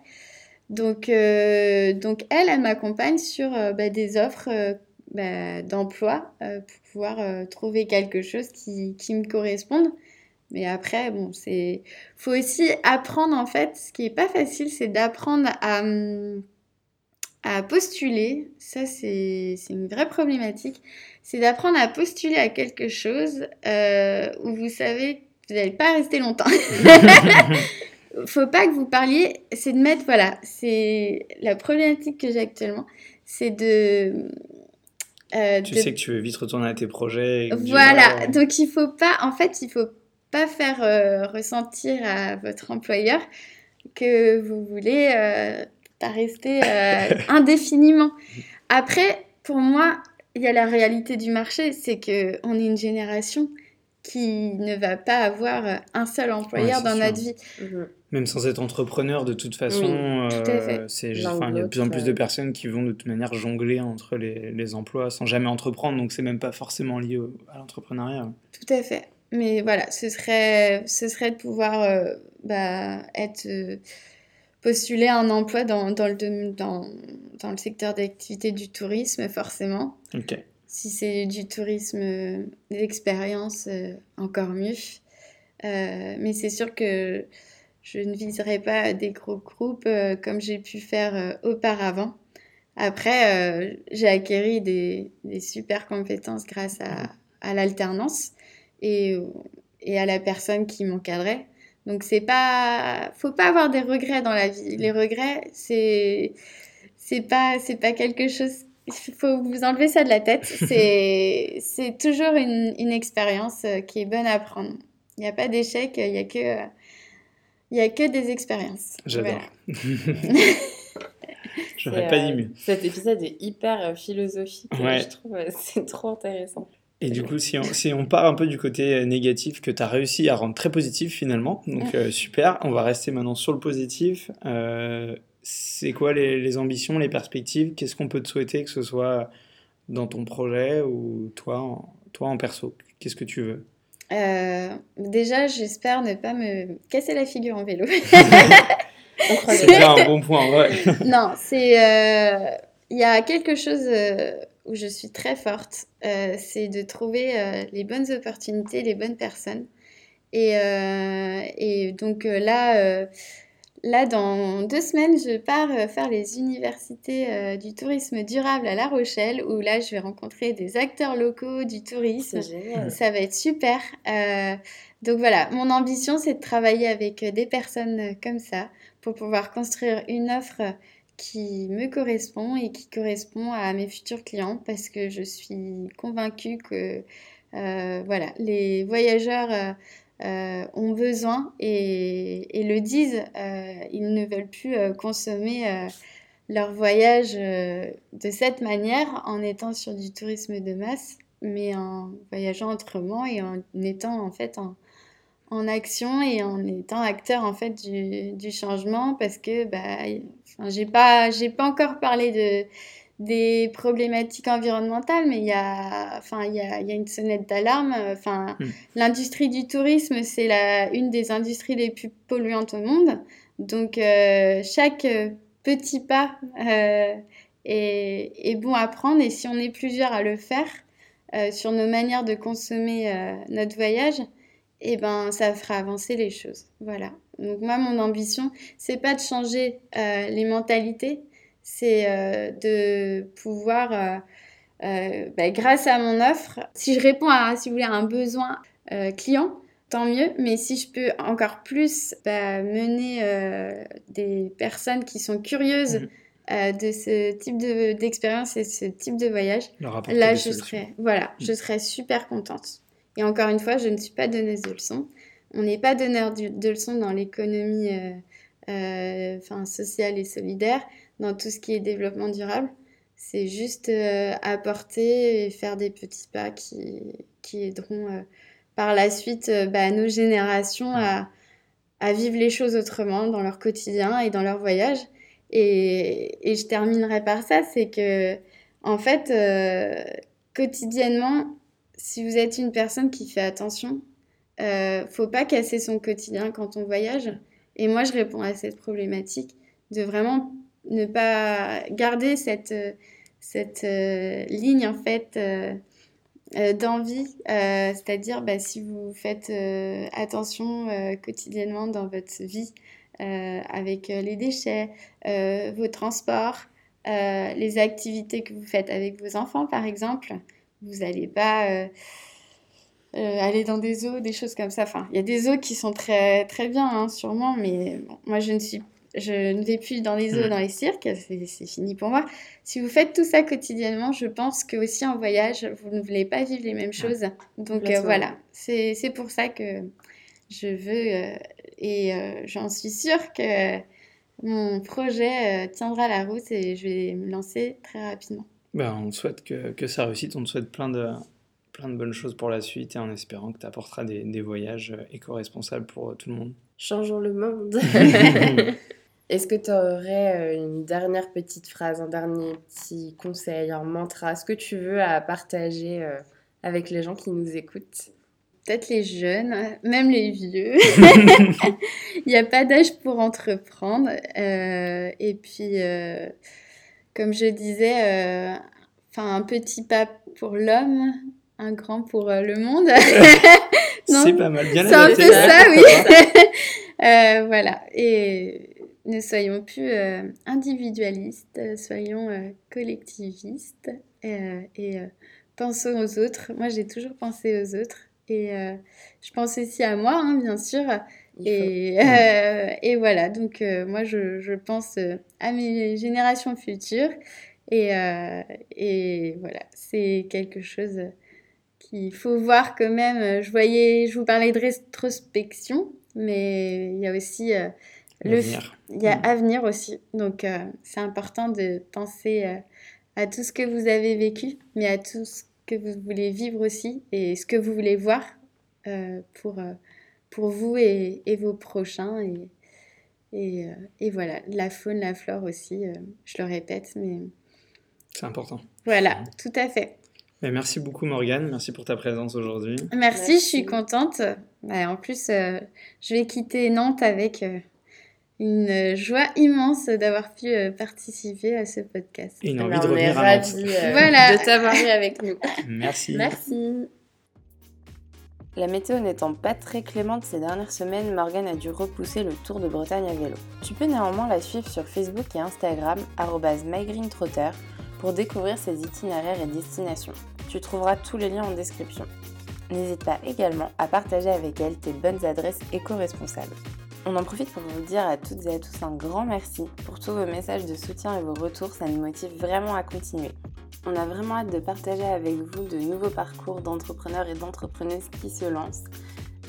Donc, euh, donc elle, elle m'accompagne sur euh, bah, des offres d'emploi pour pouvoir trouver quelque chose qui, qui, me corresponde. Mais après, bon, c'est faut aussi apprendre en fait. Ce qui est pas facile, c'est d'apprendre à, à postuler. Ça, c'est une vraie problématique c'est d'apprendre à postuler à quelque chose euh, où vous savez que vous n'allez pas rester longtemps. Faut pas que vous parliez, c'est de mettre, voilà, c'est la problématique que j'ai actuellement, c'est de... Euh, tu sais que tu veux vite retourner à tes projets. Voilà, donc il faut pas, en fait, il faut pas faire euh, ressentir à votre employeur que vous voulez pas rester indéfiniment. Après, pour moi, il y a la réalité du marché, c'est qu'on est une génération qui ne va pas avoir un seul employeur dans notre vie. Mhm. Même sans être entrepreneur, de toute façon, euh, c'est, il y a de plus en plus de personnes qui vont de toute manière jongler entre les, les emplois sans jamais entreprendre, donc c'est même pas forcément lié à l'entrepreneuriat. Tout à fait. Mais voilà, ce serait, ce serait de pouvoir euh, bah, être euh, postuler un emploi dans, dans, le, dans, dans le secteur d'activité du tourisme, forcément. Si c'est du tourisme d'expérience, euh, encore mieux. Euh, mais c'est sûr que je ne viserai pas des gros groupes euh, comme j'ai pu faire auparavant. Après, j'ai acquis des, super compétences grâce à, à l'alternance et, et, à la personne qui m'encadrait. Donc c'est pas, faut pas avoir des regrets dans la vie. Les regrets, c'est, c'est pas, c'est pas quelque chose. Il faut vous enlever ça de la tête. C'est, c'est toujours une, une expérience euh, qui est bonne à prendre. Il n'y a pas d'échec. Il y a que, il y a que des expériences. J'adore. J'aurais pas dit mieux. cet épisode est hyper euh, philosophique. Je trouve c'est trop intéressant. Et du coup, si on, si on, part un peu du côté euh, négatif que tu as réussi à rendre très positif finalement, donc euh, super, on va rester maintenant sur le positif. Euh, c'est quoi les, les, ambitions, les perspectives? Qu'est-ce qu'on peut te souhaiter, que ce soit dans ton projet ou toi en, toi en perso? Qu'est-ce que tu veux? Déjà, j'espère ne pas me casser la figure en vélo. c'est déjà un bon point, ouais. non, c'est... Il y a quelque chose où je suis très forte, euh, c'est de trouver euh, les bonnes opportunités, les bonnes personnes. Et, euh, et donc là, là, dans deux semaines, je pars faire les universités du tourisme durable à La Rochelle, où là, je vais rencontrer des acteurs locaux du tourisme. Ça va être super. donc voilà, mon ambition, c'est de travailler avec des personnes comme ça pour pouvoir construire une offre qui me correspond et qui correspond à mes futurs clients parce que je suis convaincue que euh, voilà, les voyageurs euh, euh, ont besoin et, le disent, ils ne veulent plus consommer leur voyage de cette manière en étant sur du tourisme de masse, mais en voyageant autrement et en étant en fait en, en action et en étant acteur en fait du, du changement parce que bah, j'ai pas pas encore parlé de des problématiques environnementales mais il y a enfin il y a, y a une sonnette d'alarme enfin hmm. l'industrie du tourisme c'est la une des industries les plus polluantes au monde donc euh, chaque petit pas euh, est, est, bon à prendre et si on est plusieurs à le faire euh, sur nos manières de consommer notre voyage eh ben ça fera avancer les choses. Voilà. Donc moi mon ambition c'est pas de changer euh, les mentalités, c'est euh, de pouvoir euh, bah, grâce à mon offre, si je réponds à si vous voulez à un besoin client, tant mieux. Mais si je peux encore plus bah, mener des personnes qui sont curieuses mmh. de ce type d'expérience et ce type de voyage, là je serais voilà, je mmh. serais super contente. Et encore une fois, je ne suis pas donneuse de leçons. On n'est pas donneur de leçons dans l'économie euh, euh, sociale et solidaire, dans tout ce qui est développement durable. C'est juste euh, apporter et faire des petits pas qui, qui aideront par la suite bah, nos générations à, à, vivre les choses autrement dans leur quotidien et dans leur voyage. Et, et je terminerai par ça, c'est que, en fait, quotidiennement, si vous êtes une personne qui fait attention, euh, faut pas casser son quotidien quand on voyage. Et moi, je réponds à cette problématique de vraiment ne pas garder cette, cette euh, ligne en fait euh, euh, d'envie, c'est-à-dire bah, si vous faites attention quotidiennement dans votre vie avec les déchets, vos transports, les activités que vous faites avec vos enfants par exemple, vous n'allez pas euh, euh, aller dans des eaux, des choses comme ça. Enfin, il y a des eaux qui sont très, très bien, hein, sûrement, mais moi, je ne suis je ne vais plus dans les eaux, mm. dans les cirques, c'est fini pour moi. Si vous faites tout ça quotidiennement, je pense que aussi en voyage, vous ne voulez pas vivre les mêmes choses. Donc euh, voilà, c'est pour ça que je veux, et j'en suis sûre que mon projet tiendra la route et je vais me lancer très rapidement. Ben, on souhaite que, que, ça réussisse, on te souhaite plein de, plein de bonnes choses pour la suite et en espérant que tu apporteras des, des voyages éco-responsables pour tout le monde. Changeons le monde. Est-ce que tu aurais euh, une dernière petite phrase, un dernier petit conseil, un mantra, ce que tu veux à partager euh, avec les gens qui nous écoutent? Peut-être les jeunes, même les vieux. Il n'y a pas d'âge pour entreprendre. Euh, et puis, comme je disais, euh, enfin un petit pas pour l'homme, un grand pour euh, le monde. c'est pas mal, bien C'est un peu ça, oui. Euh, voilà. Et ne soyons plus individualistes, soyons collectivistes et pensons aux autres. Moi, j'ai toujours pensé aux autres et je pense aussi à moi, hein, bien sûr. Et, euh, et, voilà, donc euh, moi je, je pense euh, à mes générations futures et, et voilà, c'est quelque chose qu'il faut voir quand même. Je voyais, je vous parlais de rétrospection, mais il y a aussi le, il y a avenir aussi. Donc c'est important de penser à tout ce que vous avez vécu, mais à tout ce que vous voulez vivre aussi et ce que vous voulez voir pour pour vous et, et vos prochains. Et, et, euh, et, voilà, la faune, la flore aussi, euh, je le répète, mais... C'est important. Voilà, tout à fait. Mais merci beaucoup Morgane, merci pour ta présence aujourd'hui. Merci, je suis contente. en plus, euh, je vais quitter Nantes avec une joie immense d'avoir pu participer à ce podcast. Et une envie de revenir à Nantes. voilà. de t'avoir eu avec nous. Merci. Merci. La météo n'étant pas très clémente ces dernières semaines, Morgane a dû repousser le Tour de Bretagne à vélo. Tu peux néanmoins la suivre sur Facebook et Instagram, mygreentrotter, pour découvrir ses itinéraires et destinations. Tu trouveras tous les liens en description. N'hésite pas également à partager avec elle tes bonnes adresses éco-responsables. On en profite pour vous dire à toutes et à tous un grand merci pour tous vos messages de soutien et vos retours, ça nous motive vraiment à continuer. On a vraiment hâte de partager avec vous de nouveaux parcours d'entrepreneurs et d'entrepreneuses qui se lancent.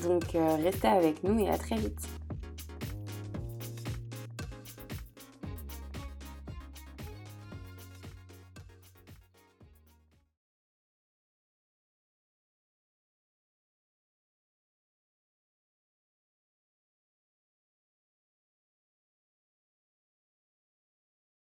Donc euh, restez avec nous et à très vite.